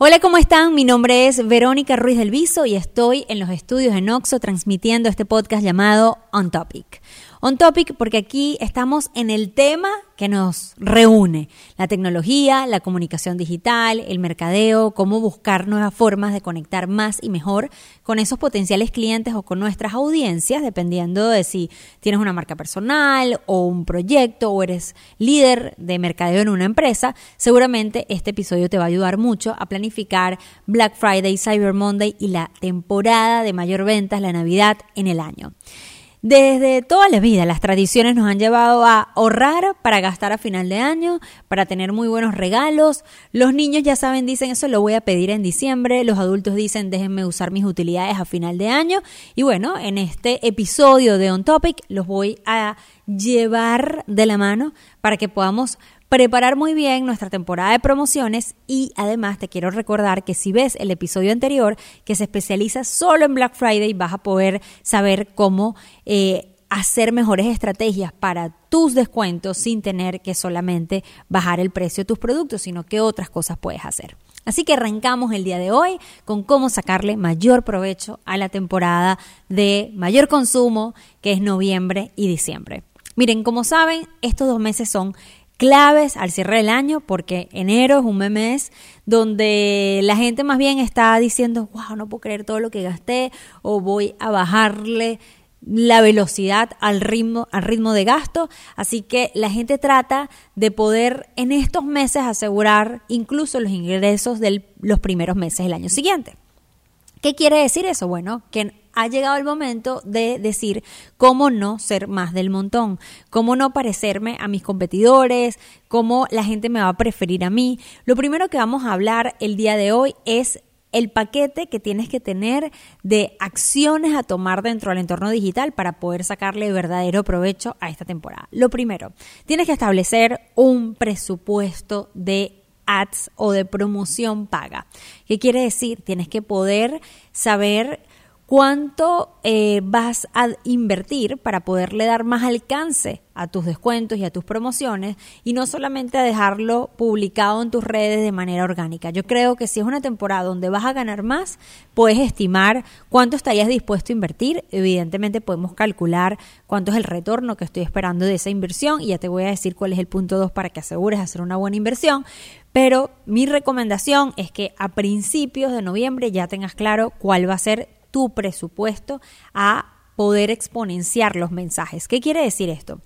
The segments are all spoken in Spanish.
Hola, ¿cómo están? Mi nombre es Verónica Ruiz del Viso y estoy en los estudios de Noxo transmitiendo este podcast llamado On Topic. On Topic porque aquí estamos en el tema que nos reúne, la tecnología, la comunicación digital, el mercadeo, cómo buscar nuevas formas de conectar más y mejor con esos potenciales clientes o con nuestras audiencias, dependiendo de si tienes una marca personal o un proyecto o eres líder de mercadeo en una empresa, seguramente este episodio te va a ayudar mucho a planificar Black Friday, Cyber Monday y la temporada de mayor ventas, la Navidad en el año. Desde toda la vida las tradiciones nos han llevado a ahorrar para gastar a final de año, para tener muy buenos regalos. Los niños ya saben, dicen eso lo voy a pedir en diciembre. Los adultos dicen déjenme usar mis utilidades a final de año. Y bueno, en este episodio de On Topic los voy a llevar de la mano para que podamos preparar muy bien nuestra temporada de promociones y además te quiero recordar que si ves el episodio anterior que se especializa solo en Black Friday vas a poder saber cómo eh, hacer mejores estrategias para tus descuentos sin tener que solamente bajar el precio de tus productos, sino que otras cosas puedes hacer. Así que arrancamos el día de hoy con cómo sacarle mayor provecho a la temporada de mayor consumo que es noviembre y diciembre. Miren, como saben, estos dos meses son claves al cierre del año, porque enero es un mes donde la gente más bien está diciendo, wow, no puedo creer todo lo que gasté, o voy a bajarle la velocidad al ritmo, al ritmo de gasto. Así que la gente trata de poder en estos meses asegurar incluso los ingresos de los primeros meses del año siguiente. ¿Qué quiere decir eso? Bueno, que ha llegado el momento de decir cómo no ser más del montón, cómo no parecerme a mis competidores, cómo la gente me va a preferir a mí. Lo primero que vamos a hablar el día de hoy es el paquete que tienes que tener de acciones a tomar dentro del entorno digital para poder sacarle verdadero provecho a esta temporada. Lo primero, tienes que establecer un presupuesto de ads o de promoción paga. ¿Qué quiere decir? Tienes que poder saber cuánto eh, vas a invertir para poderle dar más alcance a tus descuentos y a tus promociones y no solamente a dejarlo publicado en tus redes de manera orgánica. Yo creo que si es una temporada donde vas a ganar más, puedes estimar cuánto estarías dispuesto a invertir. Evidentemente podemos calcular cuánto es el retorno que estoy esperando de esa inversión y ya te voy a decir cuál es el punto 2 para que asegures hacer una buena inversión. Pero mi recomendación es que a principios de noviembre ya tengas claro cuál va a ser tu presupuesto a poder exponenciar los mensajes. ¿Qué quiere decir esto?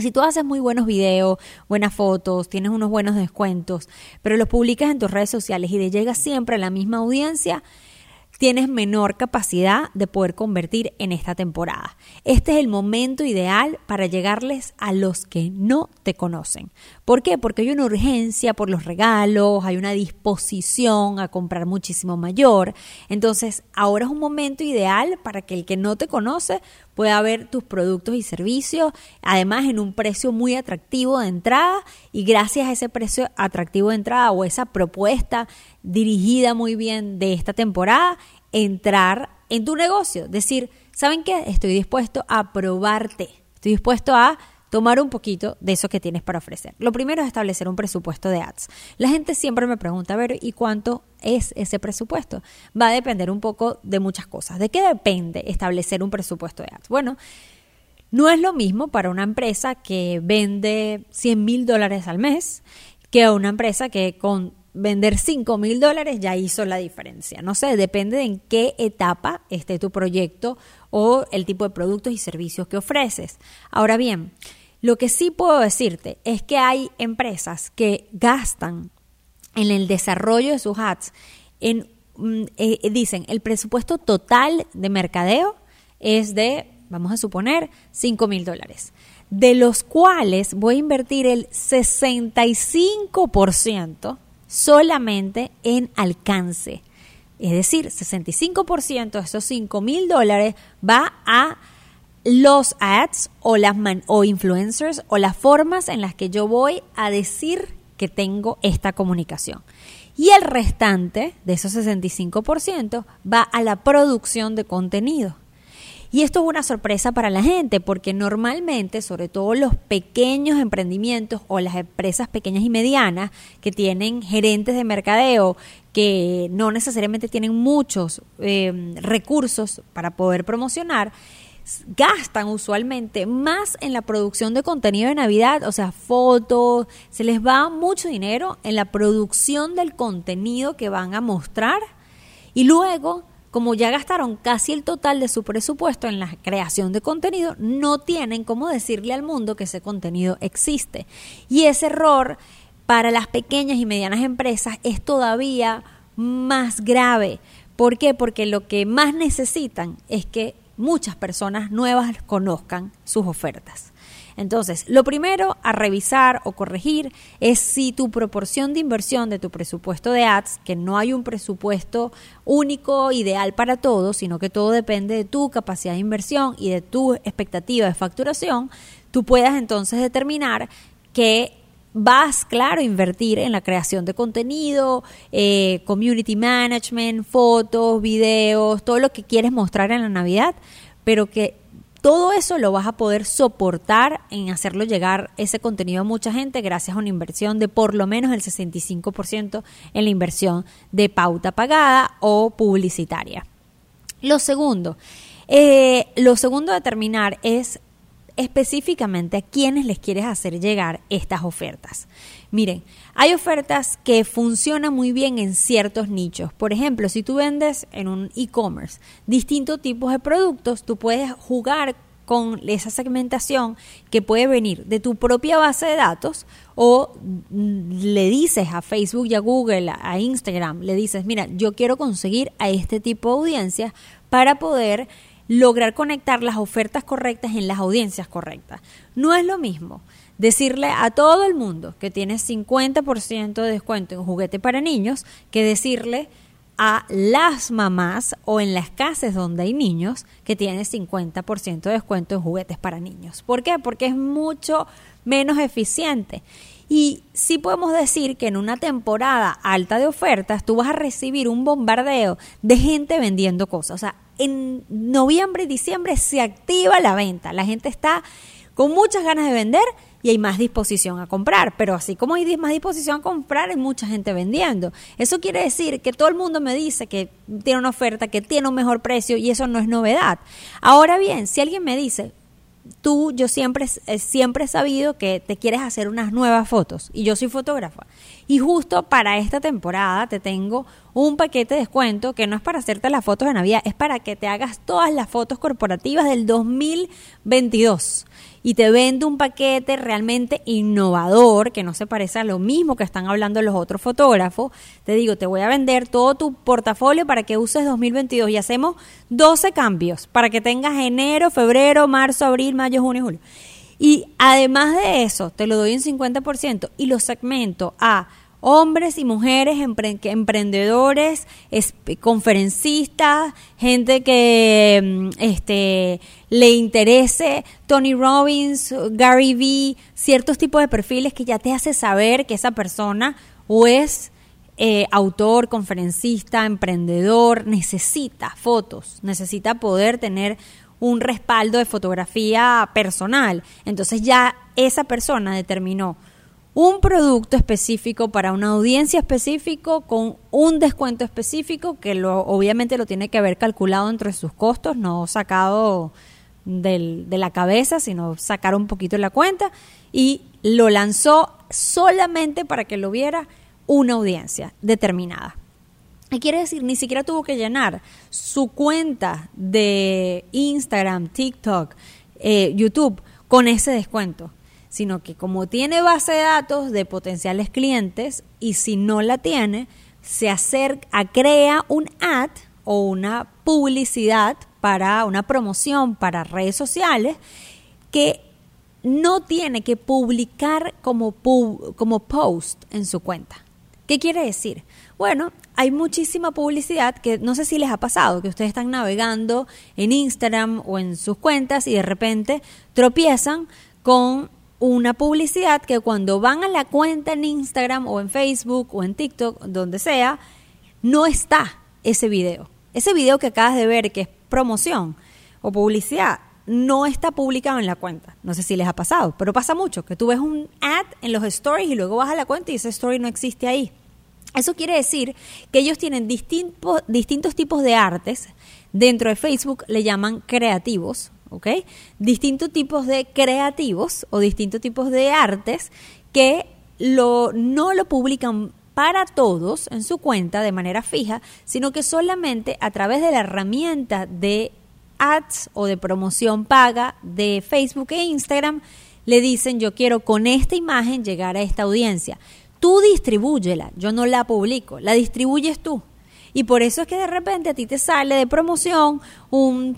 Si tú haces muy buenos videos, buenas fotos, tienes unos buenos descuentos, pero los publicas en tus redes sociales y le llega siempre a la misma audiencia, tienes menor capacidad de poder convertir en esta temporada. Este es el momento ideal para llegarles a los que no te conocen. ¿Por qué? Porque hay una urgencia por los regalos, hay una disposición a comprar muchísimo mayor. Entonces, ahora es un momento ideal para que el que no te conoce pueda ver tus productos y servicios, además en un precio muy atractivo de entrada y gracias a ese precio atractivo de entrada o esa propuesta dirigida muy bien de esta temporada, entrar en tu negocio, decir, ¿saben qué? Estoy dispuesto a probarte, estoy dispuesto a tomar un poquito de eso que tienes para ofrecer. Lo primero es establecer un presupuesto de ads. La gente siempre me pregunta, a ver, ¿y cuánto es ese presupuesto? Va a depender un poco de muchas cosas. ¿De qué depende establecer un presupuesto de ads? Bueno, no es lo mismo para una empresa que vende 100 mil dólares al mes que a una empresa que con vender 5 mil dólares ya hizo la diferencia. No sé, depende de en qué etapa esté tu proyecto o el tipo de productos y servicios que ofreces. Ahora bien, lo que sí puedo decirte es que hay empresas que gastan en el desarrollo de sus ads, en, mm, eh, dicen, el presupuesto total de mercadeo es de, vamos a suponer, 5 mil dólares, de los cuales voy a invertir el 65% solamente en alcance. Es decir, 65% de esos 5 mil dólares va a los ads o las o influencers o las formas en las que yo voy a decir que tengo esta comunicación. Y el restante de esos 65% va a la producción de contenido. Y esto es una sorpresa para la gente porque normalmente, sobre todo los pequeños emprendimientos o las empresas pequeñas y medianas que tienen gerentes de mercadeo que no necesariamente tienen muchos eh, recursos para poder promocionar, gastan usualmente más en la producción de contenido de Navidad, o sea, fotos, se les va mucho dinero en la producción del contenido que van a mostrar y luego, como ya gastaron casi el total de su presupuesto en la creación de contenido, no tienen cómo decirle al mundo que ese contenido existe. Y ese error para las pequeñas y medianas empresas es todavía más grave. ¿Por qué? Porque lo que más necesitan es que muchas personas nuevas conozcan sus ofertas. Entonces, lo primero a revisar o corregir es si tu proporción de inversión de tu presupuesto de ads, que no hay un presupuesto único, ideal para todos, sino que todo depende de tu capacidad de inversión y de tu expectativa de facturación, tú puedas entonces determinar que vas, claro, a invertir en la creación de contenido, eh, community management, fotos, videos, todo lo que quieres mostrar en la Navidad, pero que todo eso lo vas a poder soportar en hacerlo llegar ese contenido a mucha gente gracias a una inversión de por lo menos el 65% en la inversión de pauta pagada o publicitaria. Lo segundo, eh, lo segundo a determinar es específicamente a quienes les quieres hacer llegar estas ofertas. Miren, hay ofertas que funcionan muy bien en ciertos nichos. Por ejemplo, si tú vendes en un e-commerce distintos tipos de productos, tú puedes jugar con esa segmentación que puede venir de tu propia base de datos o le dices a Facebook y a Google, a Instagram, le dices, mira, yo quiero conseguir a este tipo de audiencias para poder lograr conectar las ofertas correctas en las audiencias correctas. No es lo mismo decirle a todo el mundo que tiene 50% de descuento en juguete para niños que decirle a las mamás o en las casas donde hay niños que tiene 50% de descuento en juguetes para niños. ¿Por qué? Porque es mucho menos eficiente. Y sí podemos decir que en una temporada alta de ofertas tú vas a recibir un bombardeo de gente vendiendo cosas. O sea, en noviembre y diciembre se activa la venta. La gente está con muchas ganas de vender y hay más disposición a comprar. Pero así como hay más disposición a comprar, hay mucha gente vendiendo. Eso quiere decir que todo el mundo me dice que tiene una oferta, que tiene un mejor precio y eso no es novedad. Ahora bien, si alguien me dice, tú, yo siempre, eh, siempre he sabido que te quieres hacer unas nuevas fotos y yo soy fotógrafa. Y justo para esta temporada te tengo un paquete de descuento que no es para hacerte las fotos de Navidad, es para que te hagas todas las fotos corporativas del 2022 y te vende un paquete realmente innovador que no se parece a lo mismo que están hablando los otros fotógrafos. Te digo, te voy a vender todo tu portafolio para que uses 2022 y hacemos 12 cambios para que tengas enero, febrero, marzo, abril, mayo, junio, julio. Y además de eso, te lo doy en 50% y lo segmento a hombres y mujeres emprendedores, conferencistas, gente que mm, este, le interese Tony Robbins, Gary Vee, ciertos tipos de perfiles que ya te hace saber que esa persona o es eh, autor, conferencista, emprendedor, necesita fotos, necesita poder tener un respaldo de fotografía personal. Entonces ya esa persona determinó un producto específico para una audiencia específico con un descuento específico que lo, obviamente lo tiene que haber calculado entre sus costos, no sacado del, de la cabeza, sino sacar un poquito la cuenta. Y lo lanzó solamente para que lo viera una audiencia determinada. Y quiere decir, ni siquiera tuvo que llenar su cuenta de Instagram, TikTok, eh, YouTube con ese descuento sino que como tiene base de datos de potenciales clientes y si no la tiene, se acerca, crea un ad o una publicidad para una promoción para redes sociales que no tiene que publicar como, como post en su cuenta. ¿Qué quiere decir? Bueno, hay muchísima publicidad que no sé si les ha pasado, que ustedes están navegando en Instagram o en sus cuentas y de repente tropiezan con una publicidad que cuando van a la cuenta en Instagram o en Facebook o en TikTok, donde sea, no está ese video. Ese video que acabas de ver, que es promoción, o publicidad no está publicado en la cuenta. No sé si les ha pasado, pero pasa mucho, que tú ves un ad en los stories y luego vas a la cuenta y ese story no existe ahí. Eso quiere decir que ellos tienen distintos, distintos tipos de artes. Dentro de Facebook le llaman creativos, ¿ok? Distintos tipos de creativos o distintos tipos de artes que lo, no lo publican para todos en su cuenta de manera fija, sino que solamente a través de la herramienta de ads o de promoción paga de Facebook e Instagram le dicen yo quiero con esta imagen llegar a esta audiencia. Tú distribúyela, yo no la publico, la distribuyes tú. Y por eso es que de repente a ti te sale de promoción un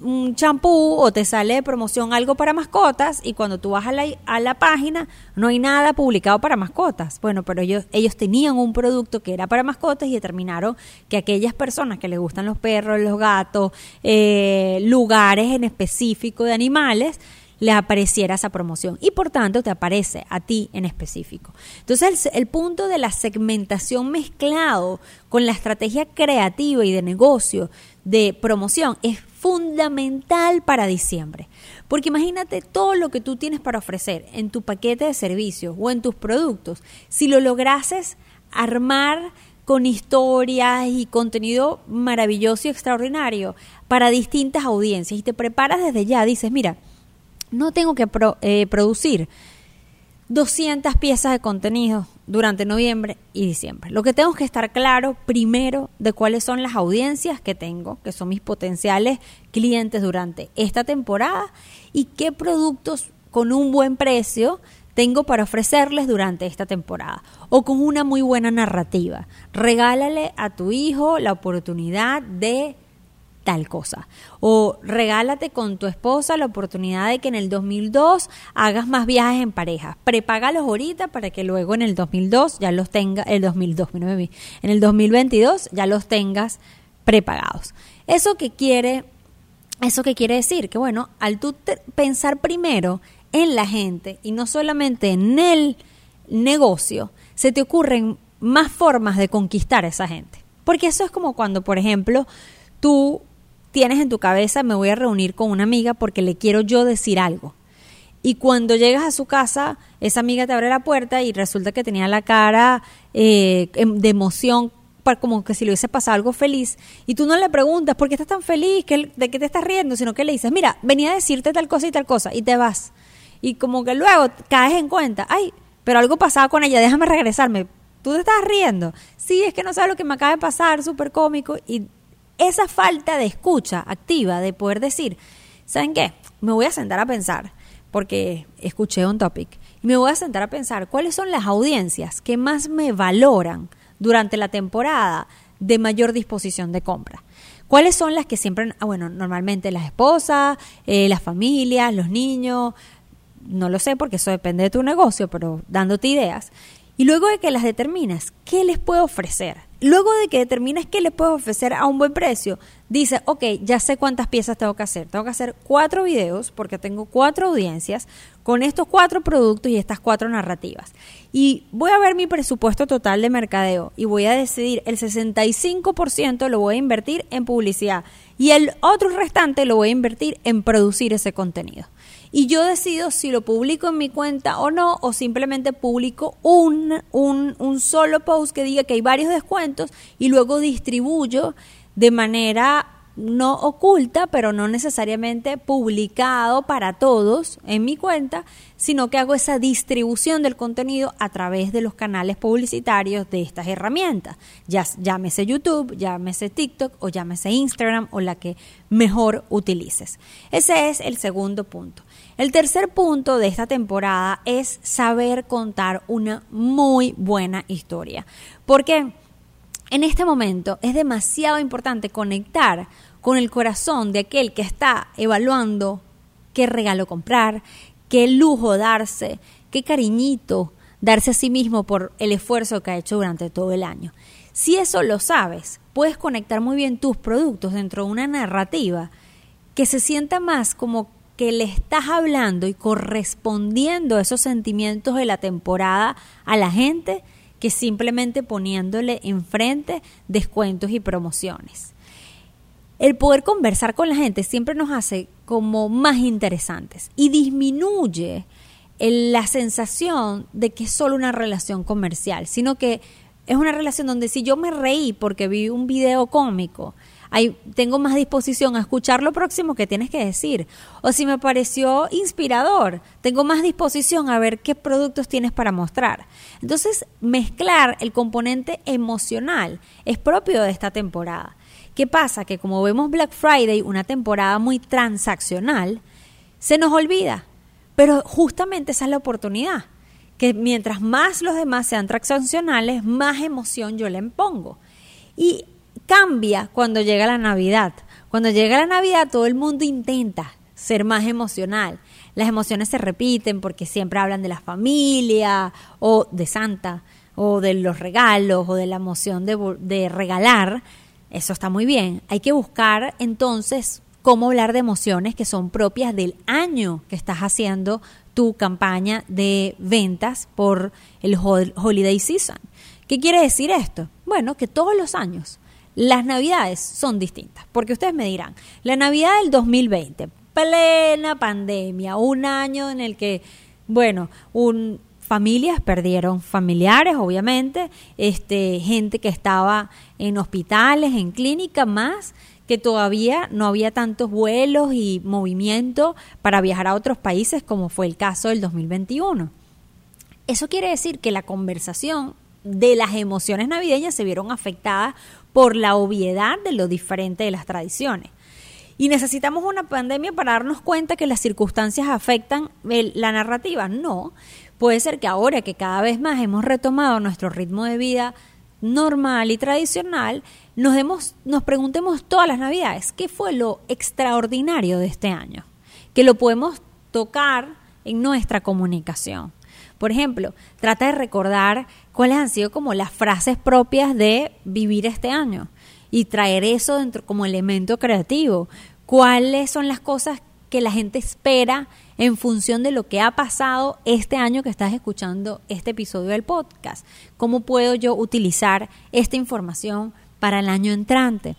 un champú o te sale de promoción algo para mascotas y cuando tú vas a la, a la página no hay nada publicado para mascotas. Bueno, pero ellos, ellos tenían un producto que era para mascotas y determinaron que aquellas personas que les gustan los perros, los gatos, eh, lugares en específico de animales, les apareciera esa promoción y por tanto te aparece a ti en específico. Entonces el, el, punto de la segmentación mezclado con la estrategia creativa y de negocio de promoción es fundamental para diciembre. Porque imagínate todo lo que tú tienes para ofrecer en tu paquete de servicios o en tus productos. Si lo lograses armar con historias y contenido maravilloso y extraordinario para distintas audiencias y te preparas desde ya, dices, mira, no tengo que eh, producir 200 piezas de contenido durante noviembre y diciembre. Lo que tengo que estar claro primero de cuáles son las audiencias que tengo, que son mis potenciales clientes durante esta temporada y qué productos con un buen precio tengo para ofrecerles durante esta temporada o con una muy buena narrativa. Regálale a tu hijo la oportunidad de tal cosa. O regálate con tu esposa la oportunidad de que en el 2002 hagas más viajes en pareja. Prepágalos ahorita para que luego en el 2002 ya los tengas, el 2002, en el 2022 ya los tengas prepagados. ¿Eso que quiere? ¿Eso qué quiere decir? Que bueno, al tú pensar primero en la gente y no solamente en el negocio, se te ocurren más formas de conquistar a esa gente. Porque eso es como cuando, por ejemplo, tú tienes en tu cabeza, me voy a reunir con una amiga porque le quiero yo decir algo. Y cuando llegas a su casa, esa amiga te abre la puerta y resulta que tenía la cara eh, em, de emoción, como que si le hubiese pasado algo feliz. Y tú no le preguntas, ¿por qué estás tan feliz? ¿De qué te estás riendo? Sino que le dices, mira, venía a decirte tal cosa y tal cosa. Y te vas. Y como que luego caes en cuenta, ay, pero algo pasaba con ella, déjame regresarme. ¿Tú te estás riendo? Sí, es que no sabes lo que me acaba de pasar, súper cómico. Y esa falta de escucha activa, de poder decir, ¿saben qué? Me voy a sentar a pensar, porque escuché un topic, y me voy a sentar a pensar cuáles son las audiencias que más me valoran durante la temporada de mayor disposición de compra. ¿Cuáles son las que siempre, ah, bueno, normalmente las esposas, eh, las familias, los niños, no lo sé porque eso depende de tu negocio, pero dándote ideas. Y luego de que las determinas, ¿qué les puedo ofrecer? Luego de que determines qué les puedo ofrecer a un buen precio, dice, ok, ya sé cuántas piezas tengo que hacer. Tengo que hacer cuatro videos porque tengo cuatro audiencias con estos cuatro productos y estas cuatro narrativas. Y voy a ver mi presupuesto total de mercadeo y voy a decidir el 65% lo voy a invertir en publicidad y el otro restante lo voy a invertir en producir ese contenido y yo decido si lo publico en mi cuenta o no, o simplemente publico un, un, un solo post que diga que hay varios descuentos y luego distribuyo de manera no oculta, pero no necesariamente publicado para todos en mi cuenta, sino que hago esa distribución del contenido a través de los canales publicitarios de estas herramientas. Ya, llámese YouTube, llámese TikTok o llámese Instagram o la que mejor utilices. Ese es el segundo punto. El tercer punto de esta temporada es saber contar una muy buena historia. Porque en este momento es demasiado importante conectar con el corazón de aquel que está evaluando qué regalo comprar, qué lujo darse, qué cariñito darse a sí mismo por el esfuerzo que ha hecho durante todo el año. Si eso lo sabes, puedes conectar muy bien tus productos dentro de una narrativa que se sienta más como que le estás hablando y correspondiendo esos sentimientos de la temporada a la gente que simplemente poniéndole enfrente descuentos y promociones. El poder conversar con la gente siempre nos hace como más interesantes y disminuye la sensación de que es solo una relación comercial, sino que es una relación donde si yo me reí porque vi un video cómico, tengo más disposición a escuchar lo próximo que tienes que decir. O si me pareció inspirador, tengo más disposición a ver qué productos tienes para mostrar. Entonces, mezclar el componente emocional es propio de esta temporada. ¿Qué pasa? Que como vemos Black Friday, una temporada muy transaccional, se nos olvida. Pero justamente esa es la oportunidad. Que mientras más los demás sean transaccionales, más emoción yo le impongo. Y cambia cuando llega la Navidad. Cuando llega la Navidad todo el mundo intenta ser más emocional. Las emociones se repiten porque siempre hablan de la familia o de Santa o de los regalos o de la emoción de, regalar. Eso está muy bien. Hay que buscar entonces cómo hablar de emociones que son propias del año que estás haciendo tu campaña de ventas por el holiday season. ¿Qué quiere decir esto? Bueno, que todos los años las navidades son distintas, porque ustedes me dirán, la Navidad del 2020, plena pandemia, un año en el que, bueno, un, familias perdieron familiares, obviamente, este, gente que estaba en hospitales, en clínicas, más que todavía no había tantos vuelos y movimiento para viajar a otros países como fue el caso del 2021. Eso quiere decir que la conversación de las emociones navideñas se vieron afectadas por la obviedad de lo diferente de las tradiciones. Y necesitamos una pandemia para darnos cuenta que las circunstancias afectan la narrativa. No, puede ser que ahora que cada vez más hemos retomado nuestro ritmo de vida normal y tradicional, nos, demos, nos preguntemos todas las navidades, ¿qué fue lo extraordinario de este año? Que lo podemos tocar en nuestra comunicación. Por ejemplo, trata de recordar cuáles han sido como las frases propias de vivir este año y traer eso dentro como elemento creativo. ¿Cuáles son las cosas que la gente espera en función de lo que ha pasado este año que estás escuchando este episodio del podcast? ¿Cómo puedo yo utilizar esta información para el año entrante?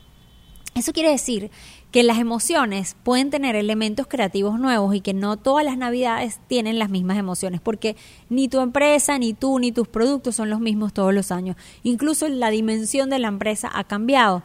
Eso quiere decir que las emociones pueden tener elementos creativos nuevos y que no todas las navidades tienen las mismas emociones, porque ni tu empresa, ni tú, ni tus productos son los mismos todos los años. Incluso la dimensión de la empresa ha cambiado.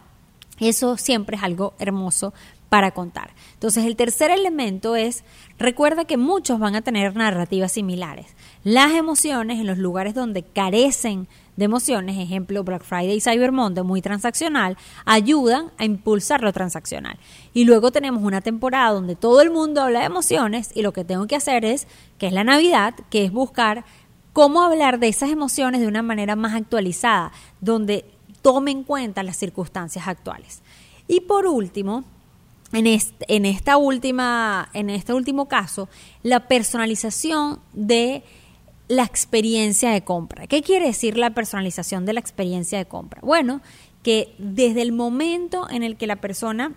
Eso siempre es algo hermoso para contar. Entonces, el tercer elemento es, recuerda que muchos van a tener narrativas similares. Las emociones en los lugares donde carecen de emociones, ejemplo Black Friday y Cyber Monday, muy transaccional, ayudan a impulsar lo transaccional. Y luego tenemos una temporada donde todo el mundo habla de emociones y lo que tengo que hacer es, que es la Navidad, que es buscar cómo hablar de esas emociones de una manera más actualizada, donde tome en cuenta las circunstancias actuales. Y por último, en este, en esta última, en este último caso, la personalización de la experiencia de compra. ¿Qué quiere decir la personalización de la experiencia de compra? Bueno, que desde el momento en el que la persona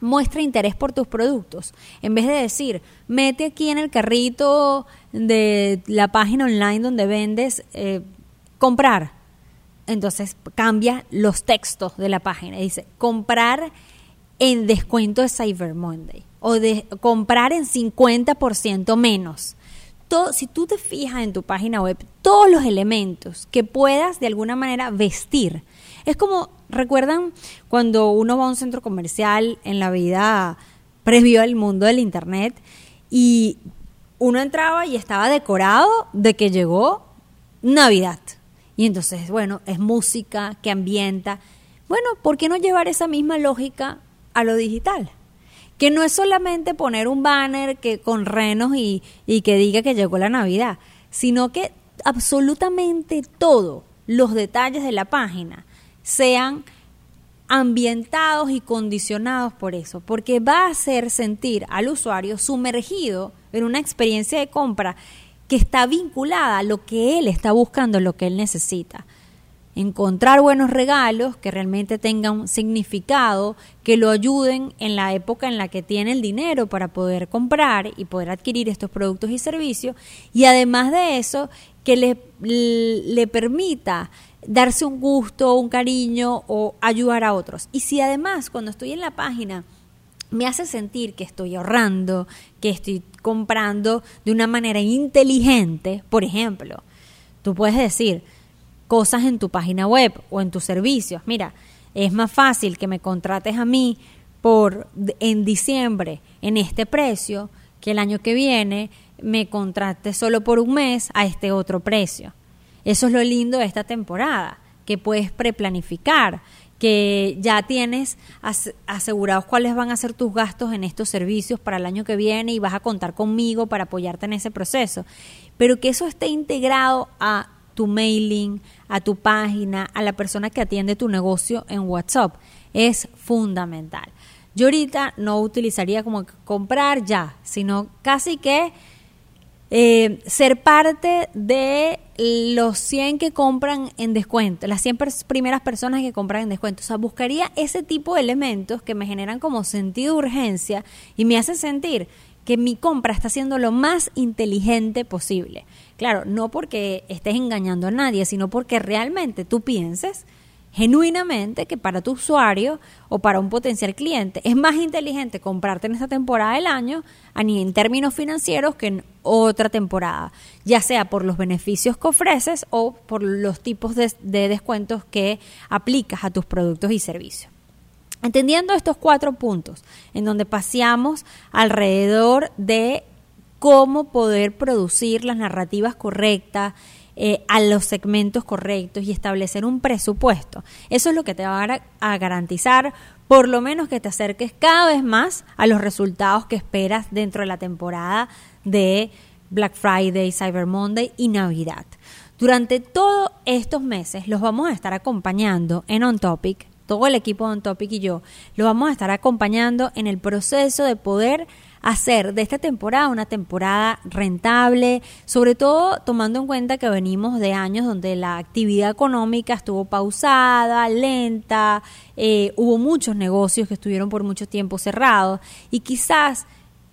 muestra interés por tus productos, en vez de decir, mete aquí en el carrito de la página online donde vendes, eh, comprar. Entonces cambia los textos de la página. Dice, comprar en descuento de Cyber Monday o de comprar en 50% menos si tú te fijas en tu página web, todos los elementos que puedas de alguna manera vestir. Es como, ¿recuerdan cuando uno va a un centro comercial en la vida previo al mundo del Internet y uno entraba y estaba decorado de que llegó Navidad? Y entonces, bueno, es música que ambienta. Bueno, ¿por qué no llevar esa misma lógica a lo digital? Que no es solamente poner un banner que con renos y, y que diga que llegó la Navidad, sino que absolutamente todos los detalles de la página sean ambientados y condicionados por eso, porque va a hacer sentir al usuario sumergido en una experiencia de compra que está vinculada a lo que él está buscando, lo que él necesita. Encontrar buenos regalos que realmente tengan significado, que lo ayuden en la época en la que tiene el dinero para poder comprar y poder adquirir estos productos y servicios, y además de eso, que le, le permita darse un gusto, un cariño o ayudar a otros. Y si además cuando estoy en la página me hace sentir que estoy ahorrando, que estoy comprando de una manera inteligente, por ejemplo, tú puedes decir cosas en tu página web o en tus servicios. Mira, es más fácil que me contrates a mí por en diciembre en este precio que el año que viene me contrates solo por un mes a este otro precio. Eso es lo lindo de esta temporada, que puedes preplanificar, que ya tienes asegurados cuáles van a ser tus gastos en estos servicios para el año que viene y vas a contar conmigo para apoyarte en ese proceso. Pero que eso esté integrado a tu mailing, a tu página, a la persona que atiende tu negocio en WhatsApp, es fundamental. Yo ahorita no utilizaría como comprar ya, sino casi que eh, ser parte de los 100 que compran en descuento, las 100 primeras personas que compran en descuento. O sea, buscaría ese tipo de elementos que me generan como sentido de urgencia y me hacen sentir que mi compra está siendo lo más inteligente posible. Claro, no porque estés engañando a nadie, sino porque realmente tú pienses genuinamente que para tu usuario o para un potencial cliente es más inteligente comprarte en esta temporada del año en términos financieros que en otra temporada, ya sea por los beneficios que ofreces o por los tipos de, de descuentos que aplicas a tus productos y servicios. Entendiendo estos cuatro puntos, en donde paseamos alrededor de cómo poder producir las narrativas correctas, eh, a los segmentos correctos y establecer un presupuesto. Eso es lo que te va a, garantizar por lo menos que te acerques cada vez más a los resultados que esperas dentro de la temporada de Black Friday, Cyber Monday y Navidad. Durante todos estos meses los vamos a estar acompañando en On Topic, todo el equipo de On Topic y yo, los vamos a estar acompañando en el proceso de poder hacer de esta temporada una temporada rentable, sobre todo tomando en cuenta que venimos de años donde la actividad económica estuvo pausada, lenta, eh, hubo muchos negocios que estuvieron por mucho tiempo cerrados y quizás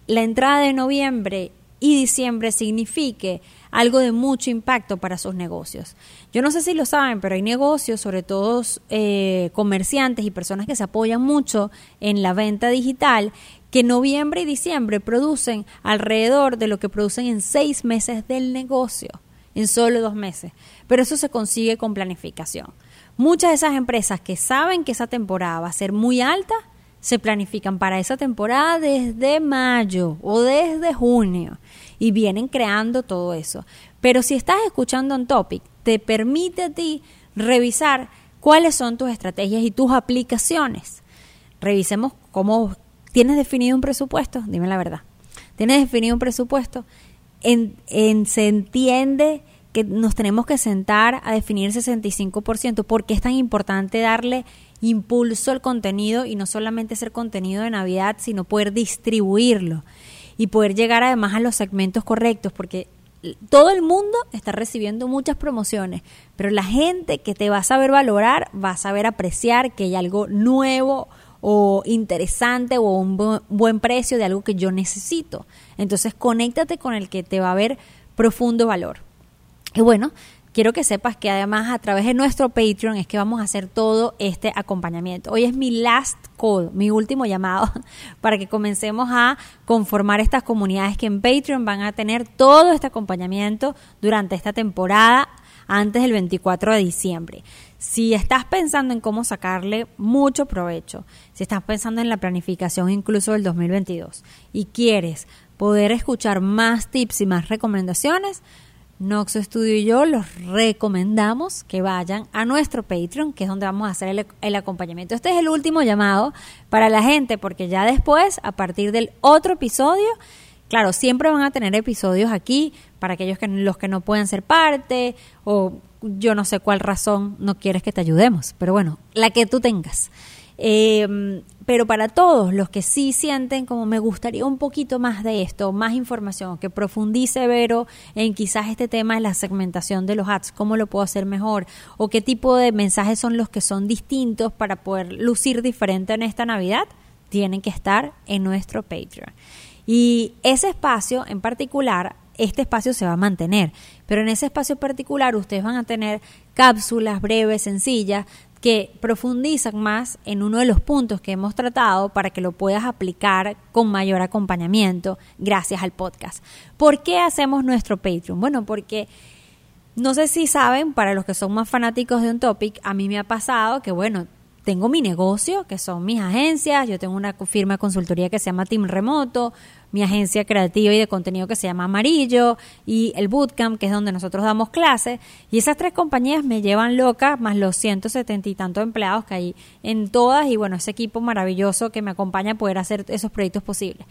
la entrada de noviembre y diciembre signifique algo de mucho impacto para sus negocios. Yo no sé si lo saben, pero hay negocios, sobre todo eh, comerciantes y personas que se apoyan mucho en la venta digital, que noviembre y diciembre producen alrededor de lo que producen en seis meses del negocio, en solo dos meses. Pero eso se consigue con planificación. Muchas de esas empresas que saben que esa temporada va a ser muy alta, se planifican para esa temporada desde mayo o desde junio y vienen creando todo eso. Pero si estás escuchando un topic, te permite a ti revisar cuáles son tus estrategias y tus aplicaciones. Revisemos cómo ¿Tienes definido un presupuesto? Dime la verdad. ¿Tienes definido un presupuesto? En, se entiende que nos tenemos que sentar a definir el 65%. ¿Por qué es tan importante darle impulso al contenido y no solamente ser contenido de Navidad, sino poder distribuirlo y poder llegar además a los segmentos correctos? Porque todo el mundo está recibiendo muchas promociones, pero la gente que te va a saber valorar va a saber apreciar que hay algo nuevo o interesante o un buen precio de algo que yo necesito. Entonces, conéctate con el que te va a ver profundo valor. Y bueno, quiero que sepas que además a través de nuestro Patreon es que vamos a hacer todo este acompañamiento. Hoy es mi last call, mi último llamado para que comencemos a conformar estas comunidades que en Patreon van a tener todo este acompañamiento durante esta temporada antes del 24 de diciembre. Si estás pensando en cómo sacarle mucho provecho, si estás pensando en la planificación incluso del 2022 y quieres poder escuchar más tips y más recomendaciones, Noxo Studio y yo los recomendamos que vayan a nuestro Patreon, que es donde vamos a hacer el, el, acompañamiento. Este es el último llamado para la gente, porque ya después, a partir del otro episodio, Claro, siempre van a tener episodios aquí para aquellos que los que no pueden ser parte o yo no sé cuál razón no quieres que te ayudemos, pero bueno, la que tú tengas. Eh, pero para todos los que sí sienten como me gustaría un poquito más de esto, más información, que profundice Vero en quizás este tema de la segmentación de los ads, cómo lo puedo hacer mejor, o qué tipo de mensajes son los que son distintos para poder lucir diferente en esta Navidad, tienen que estar en nuestro Patreon. Y ese espacio en particular este espacio se va a mantener. Pero en ese espacio particular ustedes van a tener cápsulas breves, sencillas, que profundizan más en uno de los puntos que hemos tratado para que lo puedas aplicar con mayor acompañamiento gracias al podcast. ¿Por qué hacemos nuestro Patreon? Bueno, porque no sé si saben, para los que son más fanáticos de un topic, a mí me ha pasado que, bueno, tengo mi negocio, que son mis agencias, yo tengo una firma de consultoría que se llama Team Remoto, mi agencia creativa y de contenido que se llama Amarillo y el Bootcamp, que es donde nosotros damos clases. Y esas tres compañías me llevan loca, más los 170 y tantos empleados que hay en todas y bueno, ese equipo maravilloso que me acompaña a poder hacer esos proyectos posibles.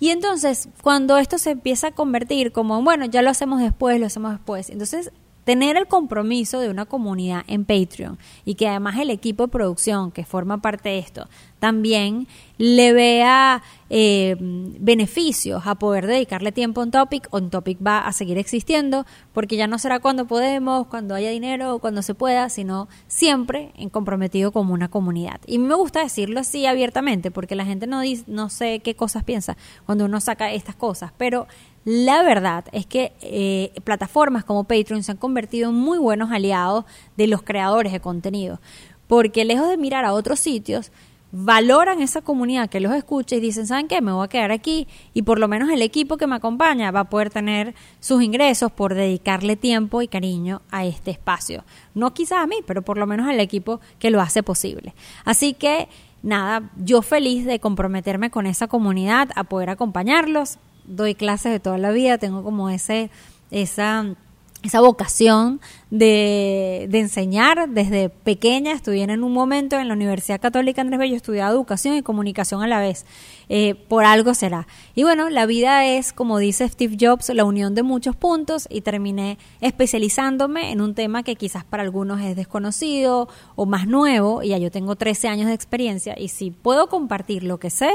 Y entonces, cuando esto se empieza a convertir como, bueno, ya lo hacemos después, lo hacemos después, entonces tener el compromiso de una comunidad en Patreon y que además el equipo de producción que forma parte de esto también le vea eh, beneficios a poder dedicarle tiempo a un topic, un topic va a seguir existiendo porque ya no será cuando podemos, cuando haya dinero cuando se pueda, sino siempre en comprometido como una comunidad. Y me gusta decirlo así abiertamente porque la gente no, dice, no sé qué cosas piensa cuando uno saca estas cosas, pero la verdad es que eh, plataformas como Patreon se han convertido en muy buenos aliados de los creadores de contenido, porque lejos de mirar a otros sitios, valoran esa comunidad que los escucha y dicen, ¿saben qué? Me voy a quedar aquí y por lo menos el equipo que me acompaña va a poder tener sus ingresos por dedicarle tiempo y cariño a este espacio. No quizás a mí, pero por lo menos al equipo que lo hace posible. Así que nada, yo feliz de comprometerme con esa comunidad, a poder acompañarlos doy clases de toda la vida, tengo como ese, esa, esa vocación de, de, enseñar desde pequeña. Estudié en un momento en la Universidad Católica Andrés Bello, estudiaba educación y comunicación a la vez. Eh, por algo será. Y bueno, la vida es, como dice Steve Jobs, la unión de muchos puntos y terminé especializándome en un tema que quizás para algunos es desconocido o más nuevo. Y ya yo tengo 13 años de experiencia y si puedo compartir lo que sé,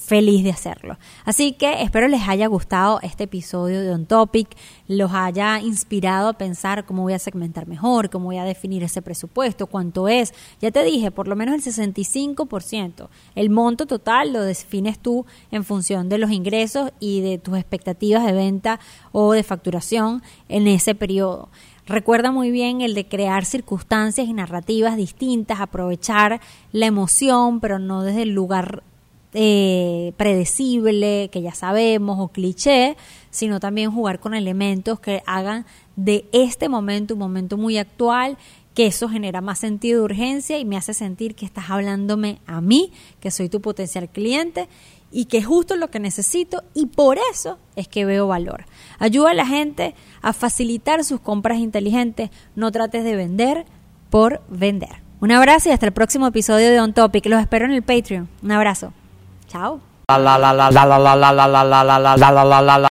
feliz de hacerlo. Así que espero les haya gustado este episodio de On Topic, los haya inspirado a pensar cómo voy a segmentar mejor, cómo voy a definir ese presupuesto, cuánto es. Ya te dije, por lo menos el 65%. El monto total lo defines tú en función de los ingresos y de tus expectativas de venta o de facturación en ese periodo. Recuerda muy bien el de crear circunstancias y narrativas distintas, aprovechar la emoción, pero no desde el lugar eh, predecible, que ya sabemos, o cliché, sino también jugar con elementos que hagan de este momento un momento muy actual, que eso genera más sentido de urgencia y me hace sentir que estás hablándome a mí, que soy tu potencial cliente y que es justo lo que necesito y por eso es que veo valor. Ayuda a la gente a facilitar sus compras inteligentes, no trates de vender por vender. Un abrazo y hasta el próximo episodio de On Topic. Los espero en el Patreon. Un abrazo. 啦啦啦啦啦啦啦啦啦啦啦啦啦啦啦啦啦